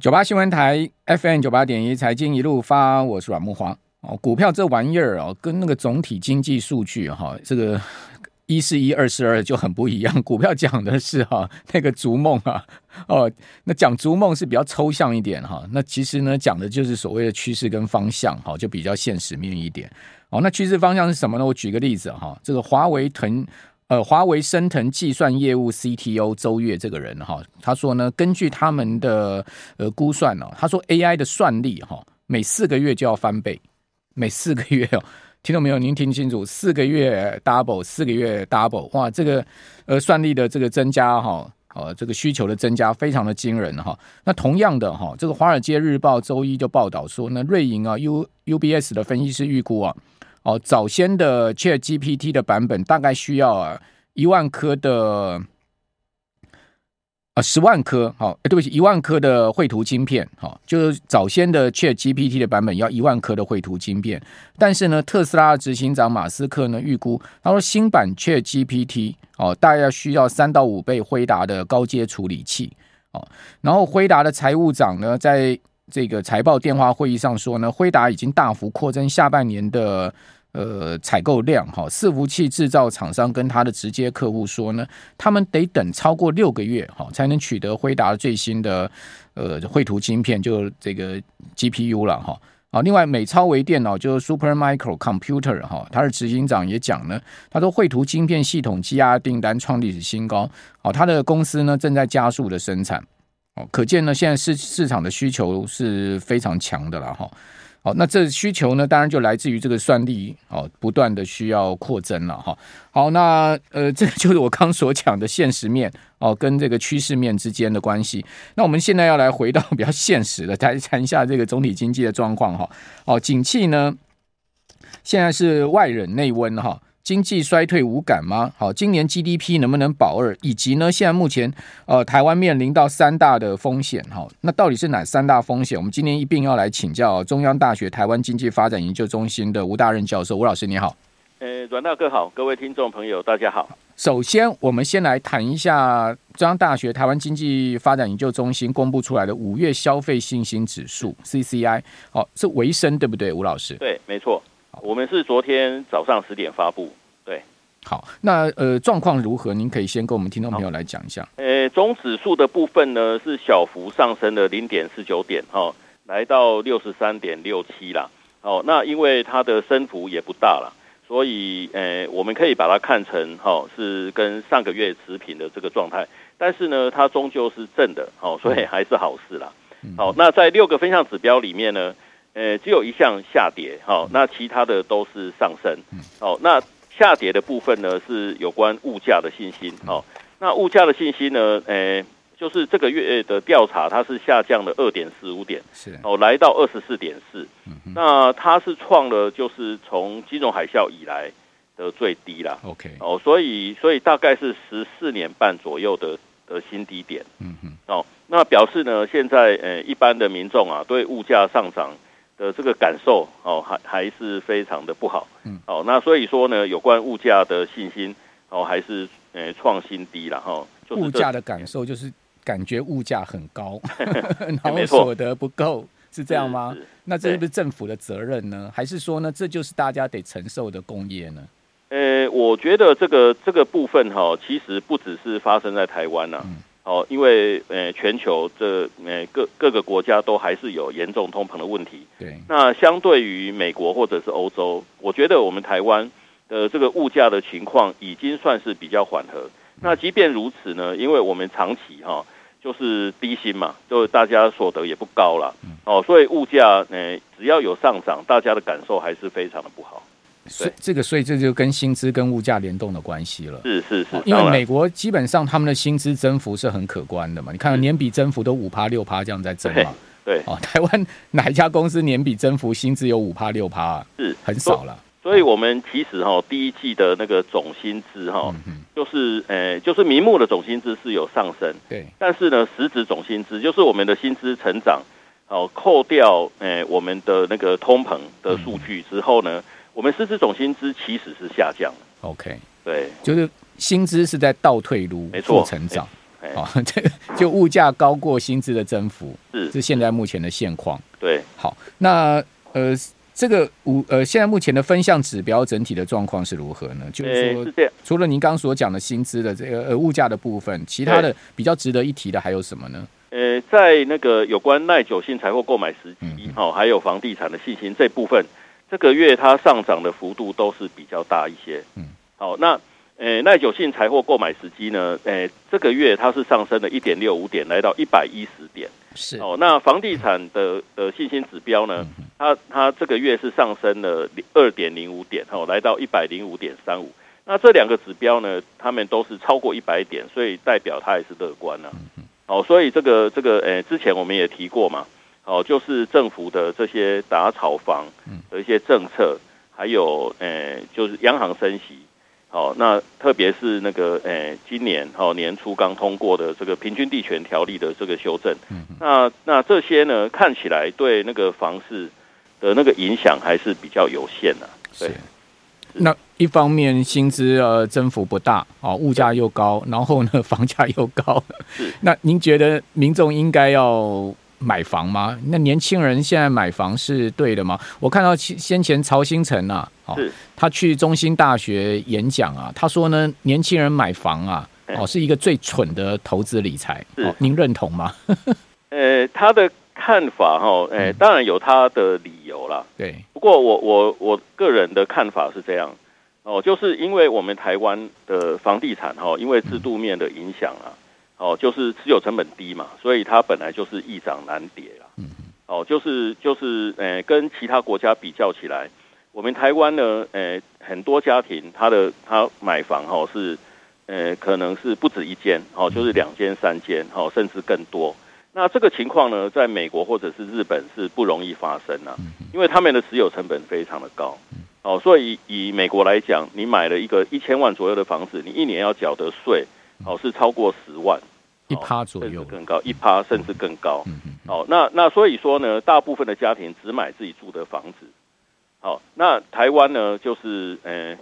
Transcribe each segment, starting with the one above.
九八新闻台 FM 九八点一财经一路发，我是阮慕驊哦。股票这玩意儿哦，跟那个总体经济数据哈，这个一是一，二是二就很不一样。股票讲的是哈那个逐梦啊，哦，那讲逐梦是比较抽象一点哈。那其实呢，讲的就是所谓的趋势跟方向哈，就比较现实面一点。哦，那趋势方向是什么呢？我举个例子哈，这个华为腾。呃，华为升腾计算业务 CTO 周月这个人哈，他说呢，根据他们的呃估算哦，他说 AI 的算力哈，每四个月就要翻倍，每四个月哦，听到没有？您听清楚，四个月 double，四个月 double，哇，这个呃算力的这个增加哈，呃，这个需求的增加非常的惊人哈。那同样的哈，这个华尔街日报周一就报道说呢，瑞银啊 U UBS 的分析师预估啊。哦，早先的 Chat GPT 的版本大概需要啊一万颗的啊十万颗，好，对不起，一万颗的绘图晶片，好，就是早先的 Chat GPT 的版本要一万颗的绘图晶片，但是呢，特斯拉的执行长马斯克呢预估，他说新版 Chat GPT 哦，大概要需要三到五倍辉达的高阶处理器，哦，然后辉达的财务长呢在。这个财报电话会议上说呢，辉达已经大幅扩增下半年的呃采购量哈，伺服器制造厂商跟他的直接客户说呢，他们得等超过六个月哈，才能取得辉达最新的呃绘图晶片，就这个 GPU 了哈。啊，另外美超微电脑就 Supermicro Computer 哈，它的执行长也讲呢，他说绘图晶片系统积压订单创历史新高，哦，他的公司呢正在加速的生产。哦可见呢，现在市市场的需求是非常强的了哈。好，那这需求呢，当然就来自于这个算力哦，不断的需要扩增了哈。好，那呃，这个就是我刚所讲的现实面哦，跟这个趋势面之间的关系。那我们现在要来回到 比较现实的，来谈一下这个总体经济的状况哈。哦，景气呢，现在是外冷内温哈。经济衰退无感吗？好，今年 GDP 能不能保二？以及呢，现在目前呃，台湾面临到三大的风险，哈，那到底是哪三大风险？我们今天一并要来请教中央大学台湾经济发展研究中心的吴大任教授。吴老师你好，呃，阮大哥好，各位听众朋友大家好。首先，我们先来谈一下中央大学台湾经济发展研究中心公布出来的五月消费信心指数 CCI，好，是维生对不对？吴老师，对，没错。我们是昨天早上十点发布，对，好，那呃状况如何？您可以先跟我们听众朋友来讲一下。呃，总指数的部分呢是小幅上升了零点四九点，哈、哦，来到六十三点六七啦。哦，那因为它的升幅也不大了，所以呃我们可以把它看成哈、哦、是跟上个月持平的这个状态，但是呢它终究是正的，哦，所以还是好事啦。好、哦，那在六个分项指标里面呢。呃，只有一项下跌，好、哦，那其他的都是上升，好、哦，那下跌的部分呢是有关物价的信心，好、哦，那物价的信心呢，诶，就是这个月的调查，它是下降了二点四五点，是，哦，来到二十四点四，那它是创了就是从金融海啸以来的最低啦，OK，哦，所以所以大概是十四年半左右的的新低点，嗯嗯，哦，那表示呢，现在呃一般的民众啊，对物价上涨。的这个感受哦，还还是非常的不好，嗯，哦，那所以说呢，有关物价的信心哦，还是呃创新低了哈、哦。就是、物价的感受就是感觉物价很高，然后所得不够，是这样吗？那这是不是政府的责任呢？还是说呢，这就是大家得承受的工业呢？呃，我觉得这个这个部分哈、哦，其实不只是发生在台湾呐、啊。嗯哦，因为呃，全球这呃各各个国家都还是有严重通膨的问题。对，那相对于美国或者是欧洲，我觉得我们台湾的这个物价的情况已经算是比较缓和。那即便如此呢，因为我们长期哈、哦、就是低薪嘛，就大家所得也不高了。哦，所以物价呃只要有上涨，大家的感受还是非常的不好。所以这个，所以这就跟薪资跟物价联动的关系了。是是是，因为美国基本上他们的薪资增幅是很可观的嘛。你看年比增幅都五趴六趴这样在增嘛。对。哦，台湾哪一家公司年比增幅薪资有五趴六趴啊？是很少了。所以我们其实哈第一季的那个总薪资哈，就是呃就是名目的总薪资是有上升。对。但是呢，实质总薪资就是我们的薪资成长，哦，扣掉呃我们的那个通膨的数据之后呢。我们实质总薪资其实是下降了。OK，对，就是薪资是在倒退如，没错，成长。哦，这个就物价高过薪资的增幅，是是现在目前的现况。对，好，那呃，这个五呃，现在目前的分项指标整体的状况是如何呢？就是说，是除了您刚刚所讲的薪资的这个呃物价的部分，其他的比较值得一提的还有什么呢？呃，在那个有关耐久性财货购买时机，好、嗯，还有房地产的信心这部分，这个月它上涨的幅度都是比较大一些。嗯，好，那呃耐久性财货购买时机呢，呃，这个月它是上升了一点六五点，来到一百一十点。是哦，那房地产的呃信心指标呢，它它这个月是上升了二点零五点，哦，来到一百零五点三五。那这两个指标呢，它们都是超过一百点，所以代表它也是乐观了、啊。哦，所以这个这个，诶，之前我们也提过嘛，哦，就是政府的这些打炒房的一些政策，还有诶，就是央行升息，哦，那特别是那个诶，今年哦年初刚通过的这个平均地权条例的这个修正，嗯那那这些呢，看起来对那个房市的那个影响还是比较有限的，对。那一方面薪资呃增幅不大哦，物价又高，然后呢房价又高，那您觉得民众应该要买房吗？那年轻人现在买房是对的吗？我看到先前曹兴诚啊，哦，他去中兴大学演讲啊，他说呢，年轻人买房啊，哦是一个最蠢的投资理财，哦，您认同吗？呃，他的。看法哈，诶、欸，当然有他的理由啦。对，不过我我我个人的看法是这样，哦，就是因为我们台湾的房地产哈，因为制度面的影响啊，哦，就是持有成本低嘛，所以它本来就是易涨难跌啦。嗯，哦，就是就是，诶、欸，跟其他国家比较起来，我们台湾呢，诶、欸，很多家庭他的他买房哈是，诶、欸，可能是不止一间，哦，就是两间三间，哦，甚至更多。那这个情况呢，在美国或者是日本是不容易发生啊，因为他们的持有成本非常的高，哦，所以以美国来讲，你买了一个一千万左右的房子，你一年要缴的税，哦，是超过十万，一趴左右，更高，一趴甚至更高，哦，那那所以说呢，大部分的家庭只买自己住的房子，好，那台湾呢，就是呃，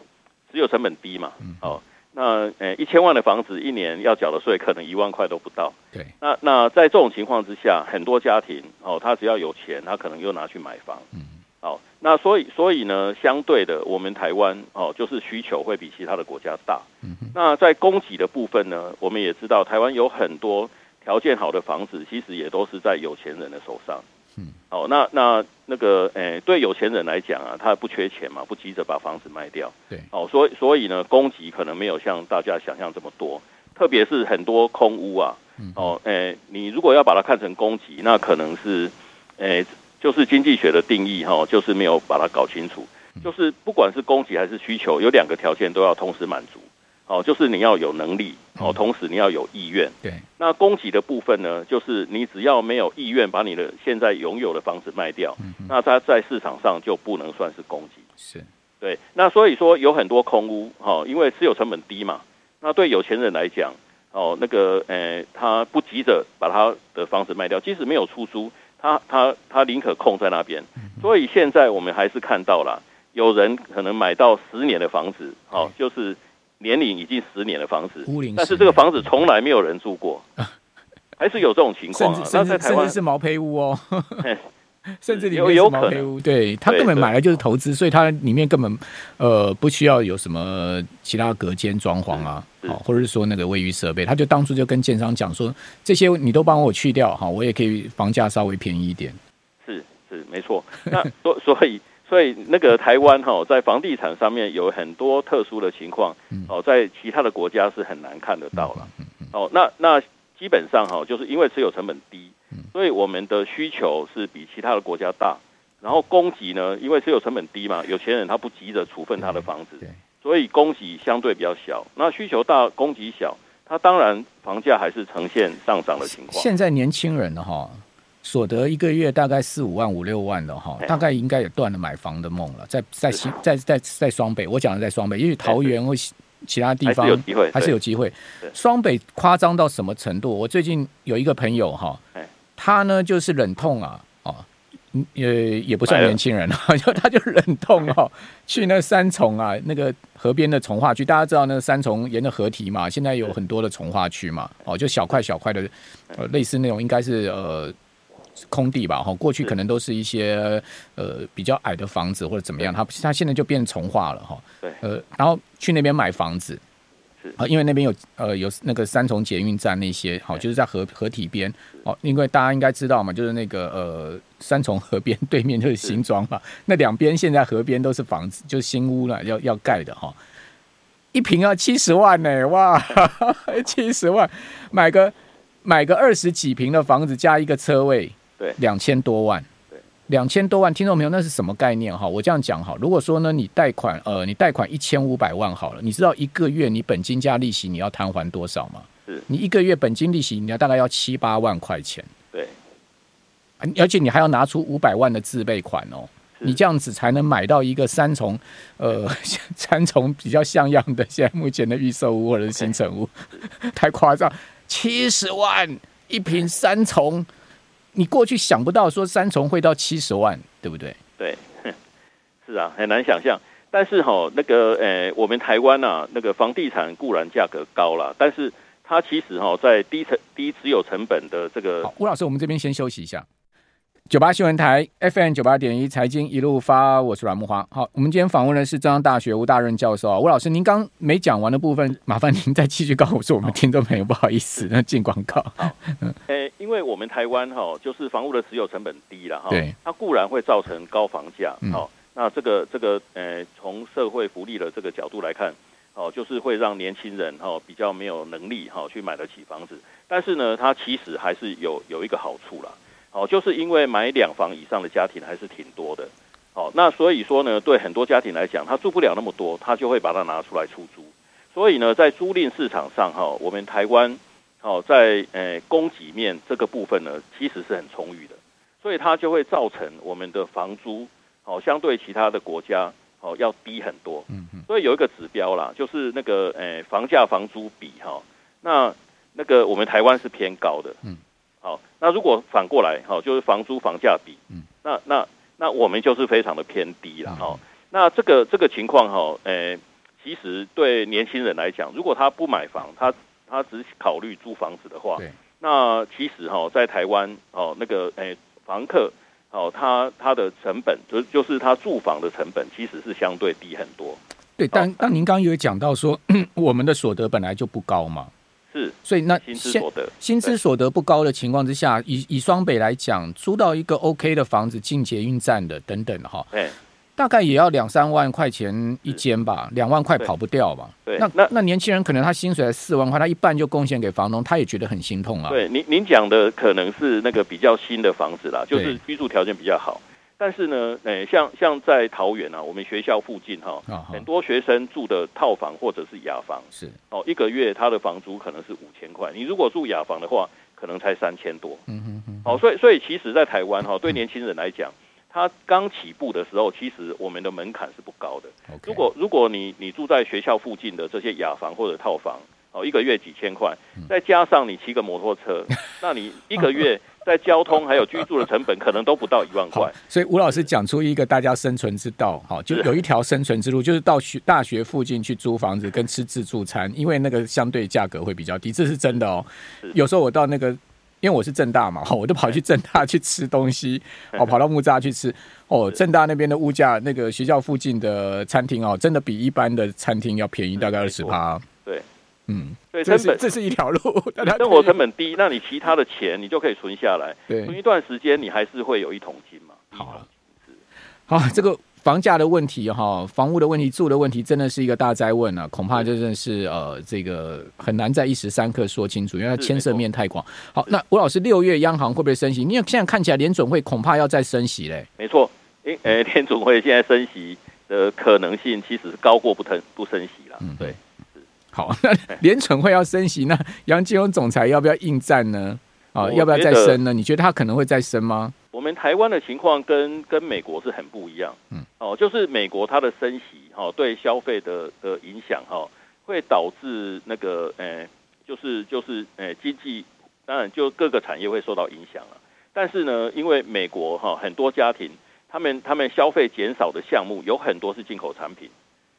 只有成本低嘛，好。那呃，一千万的房子一年要缴的税可能一万块都不到。对。那那在这种情况之下，很多家庭哦，他只要有钱，他可能又拿去买房。嗯。好，那所以所以呢，相对的，我们台湾哦，就是需求会比其他的国家大。嗯。那在供给的部分呢，我们也知道，台湾有很多条件好的房子，其实也都是在有钱人的手上。嗯，哦，那那那个，诶、欸，对有钱人来讲啊，他不缺钱嘛，不急着把房子卖掉。对，哦，所以所以呢，供给可能没有像大家想象这么多，特别是很多空屋啊，哦，诶、欸，你如果要把它看成供给，那可能是，诶、欸，就是经济学的定义哈，就是没有把它搞清楚，就是不管是供给还是需求，有两个条件都要同时满足。哦，就是你要有能力哦，同时你要有意愿。对，那供给的部分呢，就是你只要没有意愿把你的现在拥有的房子卖掉，嗯、那它在市场上就不能算是供给。是，对。那所以说有很多空屋，哈，因为持有成本低嘛。那对有钱人来讲，哦，那个，呃，他不急着把他的房子卖掉，即使没有出租，他他他宁可空在那边。所以现在我们还是看到了，有人可能买到十年的房子，哦，就是。年龄已经十年的房子，但是这个房子从来没有人住过，还是有这种情况啊。甚至甚至甚至是毛坯屋哦，甚至里面是毛坯屋，对，他根本买来就是投资，所以他里面根本呃不需要有什么其他隔间装潢啊，好，或者是说那个卫浴设备，他就当初就跟建商讲说，这些你都帮我去掉，哈，我也可以房价稍微便宜一点。是是没错，那所 所以。所以那个台湾哈，在房地产上面有很多特殊的情况，哦，在其他的国家是很难看得到了。哦，那那基本上哈，就是因为持有成本低，所以我们的需求是比其他的国家大。然后供给呢，因为持有成本低嘛，有钱人他不急着处分他的房子，所以供给相对比较小。那需求大，供给小，它当然房价还是呈现上涨的情况。现在年轻人哈。所得一个月大概四五万五六万的哈，大概应该也断了买房的梦了。在在新在在在双北，我讲的在双北，因为桃园或其他地方还是有机会，还是有机会。双北夸张到什么程度？我最近有一个朋友哈，他呢就是忍痛啊，呃，也也不算年轻人了，就他就忍痛哦，去那三重啊，那个河边的从化区，大家知道那个三重沿着河堤嘛，现在有很多的从化区嘛，哦，就小块小块的，呃，类似那种应该是呃空地吧，哈，过去可能都是一些呃比较矮的房子或者怎么样，它它现在就变重化了哈，对，呃，然后去那边买房子。啊，因为那边有呃有那个三重捷运站那些，好，就是在河河堤边。哦。因为大家应该知道嘛，就是那个呃三重河边对面就是新庄嘛，那两边现在河边都是房子，就是新屋了，要要盖的哈。一平要七十万呢、欸，哇，七十万买个买个二十几平的房子加一个车位，对，两千多万。两千多万，听众朋友，那是什么概念哈？我这样讲哈，如果说呢，你贷款呃，你贷款一千五百万好了，你知道一个月你本金加利息你要摊还多少吗？是，你一个月本金利息你要大概要七八万块钱。对，而且你还要拿出五百万的自备款哦，你这样子才能买到一个三重呃 三重比较像样的现在目前的预售屋或者是新成屋，太夸张，七十万一平三重。你过去想不到说三重会到七十万，对不对？对，是啊，很难想象。但是哈、哦，那个呃、欸，我们台湾啊，那个房地产固然价格高了，但是它其实哈、哦，在低成低持有成本的这个。好，吴老师，我们这边先休息一下。九八新闻台 FM 九八点一财经一路发，我是阮木华。好，我们今天访问的是中央大学吴大任教授啊，吴老师，您刚没讲完的部分，麻烦您再继续告诉我们听众朋友，不好意思，那进广告。好，呃，因为我们台湾哈，就是房屋的持有成本低了哈，对，它固然会造成高房价，好、嗯，那这个这个呃，从社会福利的这个角度来看，哦，就是会让年轻人哈比较没有能力哈去买得起房子，但是呢，它其实还是有有一个好处啦。哦，就是因为买两房以上的家庭还是挺多的，哦，那所以说呢，对很多家庭来讲，他住不了那么多，他就会把它拿出来出租。所以呢，在租赁市场上，哈，我们台湾，哦，在呃供给面这个部分呢，其实是很充裕的，所以它就会造成我们的房租，哦，相对其他的国家，哦，要低很多。嗯嗯。所以有一个指标啦，就是那个呃房价房租比，哈，那那个我们台湾是偏高的。嗯。好，那如果反过来，好，就是房租房价比，嗯，那那那我们就是非常的偏低了，哈、嗯。那这个这个情况，哈，诶，其实对年轻人来讲，如果他不买房，他他只考虑租房子的话，对，那其实哈，在台湾，哦，那个诶，房客，哦，他他的成本，就就是他住房的成本，其实是相对低很多。对，但但您刚刚有讲到说，我们的所得本来就不高嘛。是，所以那薪资所得薪资所得不高的情况之下，以以双北来讲，租到一个 OK 的房子，进捷运站的等等哈，对，大概也要两三万块钱一间吧，两万块跑不掉吧？对，那那那年轻人可能他薪水才四万块，他一半就贡献给房东，他也觉得很心痛啊。对，您您讲的可能是那个比较新的房子啦，就是居住条件比较好。但是呢，诶、欸，像像在桃园啊，我们学校附近哈、啊，很多学生住的套房或者是雅房，是哦，一个月他的房租可能是五千块，你如果住雅房的话，可能才三千多。嗯哼哼。哦，所以所以其实，在台湾哈，对年轻人来讲，他刚起步的时候，其实我们的门槛是不高的。如果如果你你住在学校附近的这些雅房或者套房，哦，一个月几千块，再加上你骑个摩托车，那你一个月。在交通还有居住的成本，可能都不到一万块。所以吴老师讲出一个大家生存之道，好，就有一条生存之路，就是到学大学附近去租房子跟吃自助餐，因为那个相对价格会比较低，这是真的哦。有时候我到那个，因为我是正大嘛，我就跑去正大去吃东西，哦，跑到木栅去吃，哦，正大那边的物价，那个学校附近的餐厅哦，真的比一般的餐厅要便宜大概二十趴。对。嗯，对，成本这是一条路，生活成本低，那你其他的钱你就可以存下来，对，存一段时间你还是会有一桶金嘛。好了，好，这个房价的问题哈，房屋的问题，住的问题，真的是一个大灾问啊，恐怕真的是呃，这个很难在一时三刻说清楚，因为它牵涉面太广。好，那吴老师，六月央行会不会升息？因为现在看起来联准会恐怕要再升息嘞。没错，诶，诶，联准会现在升息的可能性其实是高过不腾不升息了。嗯，对。好，那联准会要升息，那杨金龙总裁要不要应战呢？啊，要不要再升呢？你觉得他可能会再升吗？我们台湾的情况跟跟美国是很不一样。嗯，哦，就是美国它的升息，哈，对消费的的影响，哈，会导致那个，诶，就是就是，诶，经济，当然就各个产业会受到影响了。但是呢，因为美国哈很多家庭，他们他们消费减少的项目有很多是进口产品，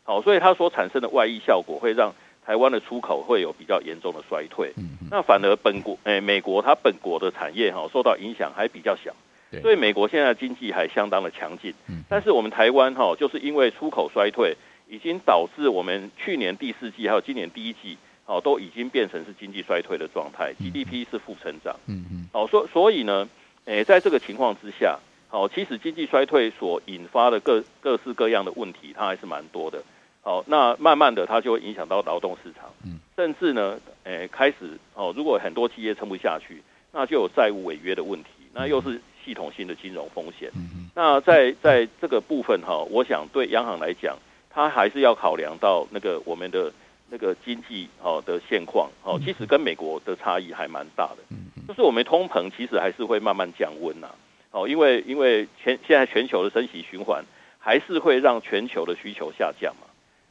好，所以它所产生的外溢效果会让台湾的出口会有比较严重的衰退。那反而本国诶美国它本国的产业哈受到影响还比较小，所以美国现在经济还相当的强劲。但是我们台湾哈就是因为出口衰退，已经导致我们去年第四季还有今年第一季。哦，都已经变成是经济衰退的状态，GDP 是负成长。嗯嗯。哦，所所以呢，诶，在这个情况之下，好，其实经济衰退所引发的各各式各样的问题，它还是蛮多的。好，那慢慢的它就会影响到劳动市场，嗯，甚至呢，诶，开始哦，如果很多企业撑不下去，那就有债务违约的问题，那又是系统性的金融风险。那在在这个部分哈，我想对央行来讲，它还是要考量到那个我们的。那个经济哦的现况哦，其实跟美国的差异还蛮大的。就是我们通膨其实还是会慢慢降温呐。哦，因为因为全现在全球的升息循环还是会让全球的需求下降嘛。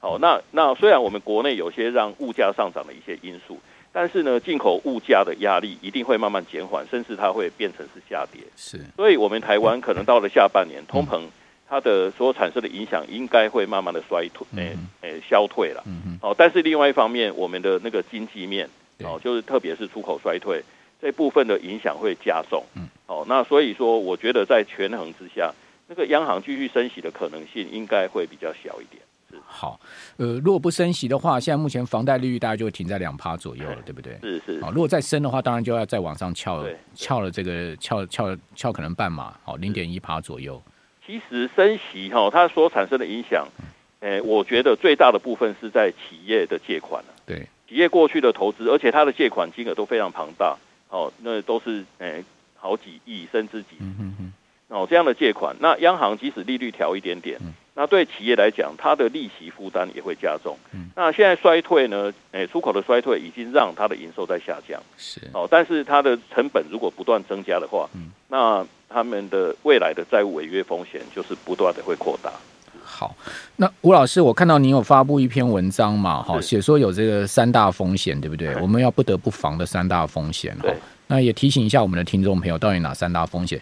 好，那那虽然我们国内有些让物价上涨的一些因素，但是呢，进口物价的压力一定会慢慢减缓，甚至它会变成是下跌。是，所以我们台湾可能到了下半年通膨。它的所产生的影响应该会慢慢的衰退，诶、嗯、诶、欸欸，消退了。嗯哦，但是另外一方面，我们的那个经济面，哦，就是特别是出口衰退这部分的影响会加重。嗯。哦，那所以说，我觉得在权衡之下，那个央行继续升息的可能性应该会比较小一点。是。好，呃，如果不升息的话，现在目前房贷利率大概就会停在两趴左右了，对不对？是是。好，如果再升的话，当然就要再往上翘，翘了这个翘翘翘可能半码，好，零点一趴左右。其实升息哈，它所产生的影响，诶，我觉得最大的部分是在企业的借款。对，企业过去的投资，而且它的借款金额都非常庞大，哦，那都是诶好几亿甚至几亿。哦，这样的借款，那央行即使利率调一点点，那对企业来讲，它的利息负担也会加重。那现在衰退呢？诶，出口的衰退已经让它的营收在下降。是。哦，但是它的成本如果不断增加的话，那他们的未来的债务违约风险就是不断的会扩大。好，那吴老师，我看到你有发布一篇文章嘛？哈，写说有这个三大风险，对不对？我们要不得不防的三大风险。哈，那也提醒一下我们的听众朋友，到底哪三大风险？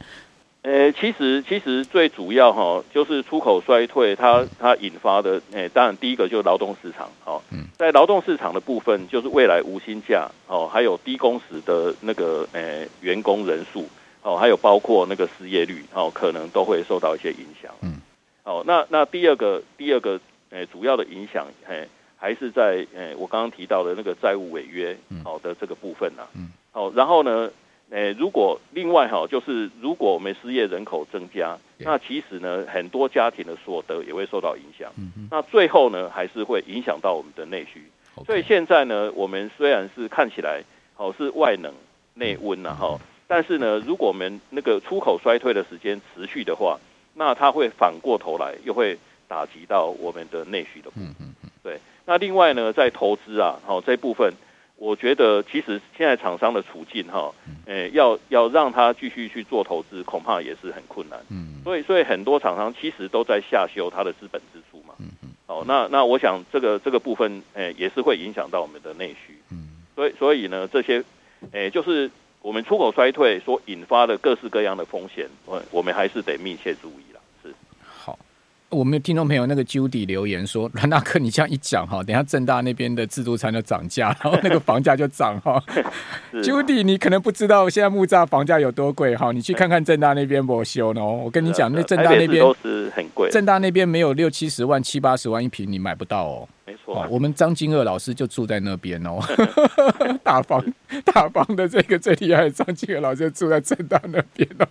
呃，其实其实最主要哈，就是出口衰退它，它它引发的，诶，当然第一个就是劳动市场，哦，在劳动市场的部分，就是未来无薪假，哦，还有低工时的那个，诶，员工人数。哦，还有包括那个失业率，哦，可能都会受到一些影响。嗯，哦，那那第二个第二个，诶、欸，主要的影响，嘿，还是在诶、欸，我刚刚提到的那个债务违约，好的这个部分呐、啊。嗯，好，然后呢，诶、欸，如果另外哈，就是如果我们失业人口增加，那其实呢，很多家庭的所得也会受到影响。嗯，那最后呢，还是会影响到我们的内需。所以现在呢，我们虽然是看起来好是外冷内温呐，哈。但是呢，如果我们那个出口衰退的时间持续的话，那它会反过头来又会打击到我们的内需的部分。嗯嗯嗯。对。那另外呢，在投资啊，好这部分，我觉得其实现在厂商的处境哈，诶，要要让他继续去做投资，恐怕也是很困难。嗯。所以，所以很多厂商其实都在下修它的资本支出嘛。嗯嗯。好，那那我想这个这个部分，诶，也是会影响到我们的内需。嗯。所以，所以呢，这些，诶，就是。我们出口衰退所引发的各式各样的风险，我我们还是得密切注意我们的听众朋友那个 Judy 留言说：“阮大哥，你这样一讲哈，等下正大那边的自助餐就涨价，然后那个房价就涨哈。Judy，你可能不知道现在木栅房价有多贵哈，你去看看正大那边不修呢。我跟你讲，那正大那边都是很贵，正大那边没有六七十万、七八十万一平，你买不到哦。没错、啊，我们张金二老师就住在那边哦，大房大房的这个最厉害的张金二老师就住在正大那边哦。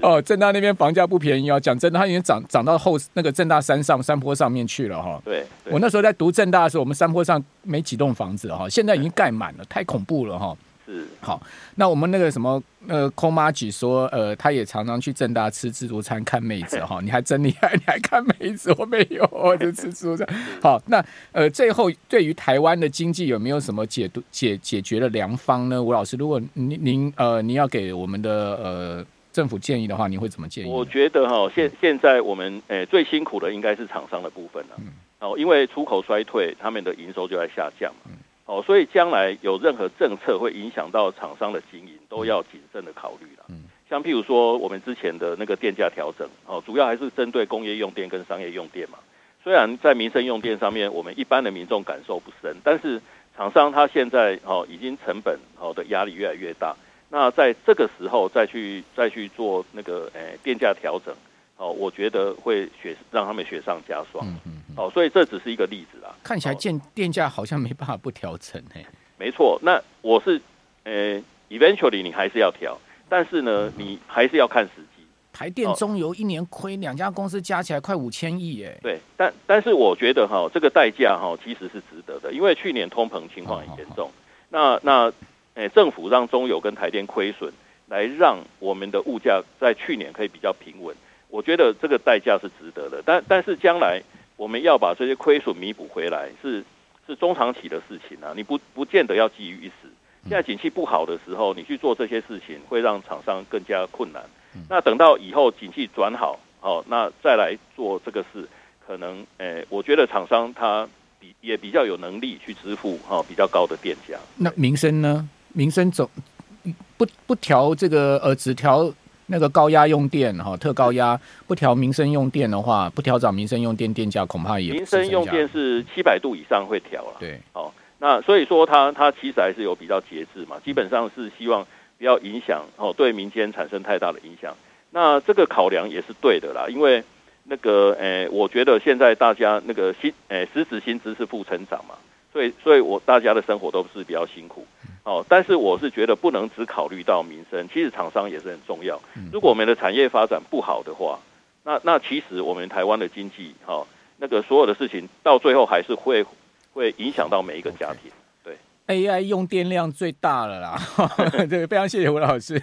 哦，正大那边房价不便宜哦，讲真的，他已经涨涨到后那个正大山上山坡上面去了哈。对，我那时候在读正大的时候，我们山坡上没几栋房子哈，现在已经盖满了，太恐怖了哈。是好，那我们那个什么呃，空妈姐说，呃，他也常常去正大吃自助餐看妹子哈，你还真厉害，你还看妹子，我没有，我就吃自助餐。好，那呃，最后对于台湾的经济有没有什么解读解解决的良方呢？吴老师，如果您您呃您要给我们的呃政府建议的话，你会怎么建议？我觉得哈，现现在我们诶、呃、最辛苦的应该是厂商的部分了，嗯哦，因为出口衰退，他们的营收就在下降嘛。哦，所以将来有任何政策会影响到厂商的经营，都要谨慎的考虑了。嗯像譬如说我们之前的那个电价调整，哦，主要还是针对工业用电跟商业用电嘛。虽然在民生用电上面，我们一般的民众感受不深，但是厂商他现在哦已经成本哦的压力越来越大。那在这个时候再去再去做那个诶、欸、电价调整，哦，我觉得会雪让他们雪上加霜。嗯嗯嗯。哦，所以这只是一个例子啦。看起来电电价好像没办法不调整诶。没错，那我是呃、欸、eventually 你还是要调，但是呢，你还是要看时机。台电、中油一年亏两家公司加起来快五千亿，哎，对，但但是我觉得哈，这个代价哈其实是值得的，因为去年通膨情况很严重，那那诶、欸、政府让中油跟台电亏损，来让我们的物价在去年可以比较平稳，我觉得这个代价是值得的，但但是将来我们要把这些亏损弥补回来，是是中长期的事情啊，你不不见得要急于一时，现在景气不好的时候，你去做这些事情，会让厂商更加困难。那等到以后景气转好，哦，那再来做这个事，可能，诶、欸，我觉得厂商他比也比较有能力去支付哈、哦、比较高的电价。那民生呢？民生总不不调这个呃，只调那个高压用电哈、哦，特高压不调民生用电的话，不调涨民生用电电价，恐怕也民生用电是七百度以上会调了。对，哦，那所以说它它其实还是有比较节制嘛，基本上是希望。不要影响哦，对民间产生太大的影响。那这个考量也是对的啦，因为那个诶、欸，我觉得现在大家那个薪诶、欸，实质薪资是负成长嘛，所以所以我大家的生活都是比较辛苦哦。但是我是觉得不能只考虑到民生，其实厂商也是很重要。如果我们的产业发展不好的话，那那其实我们台湾的经济哈，那个所有的事情到最后还是会会影响到每一个家庭。AI 用电量最大了啦，对，非常谢谢吴老师。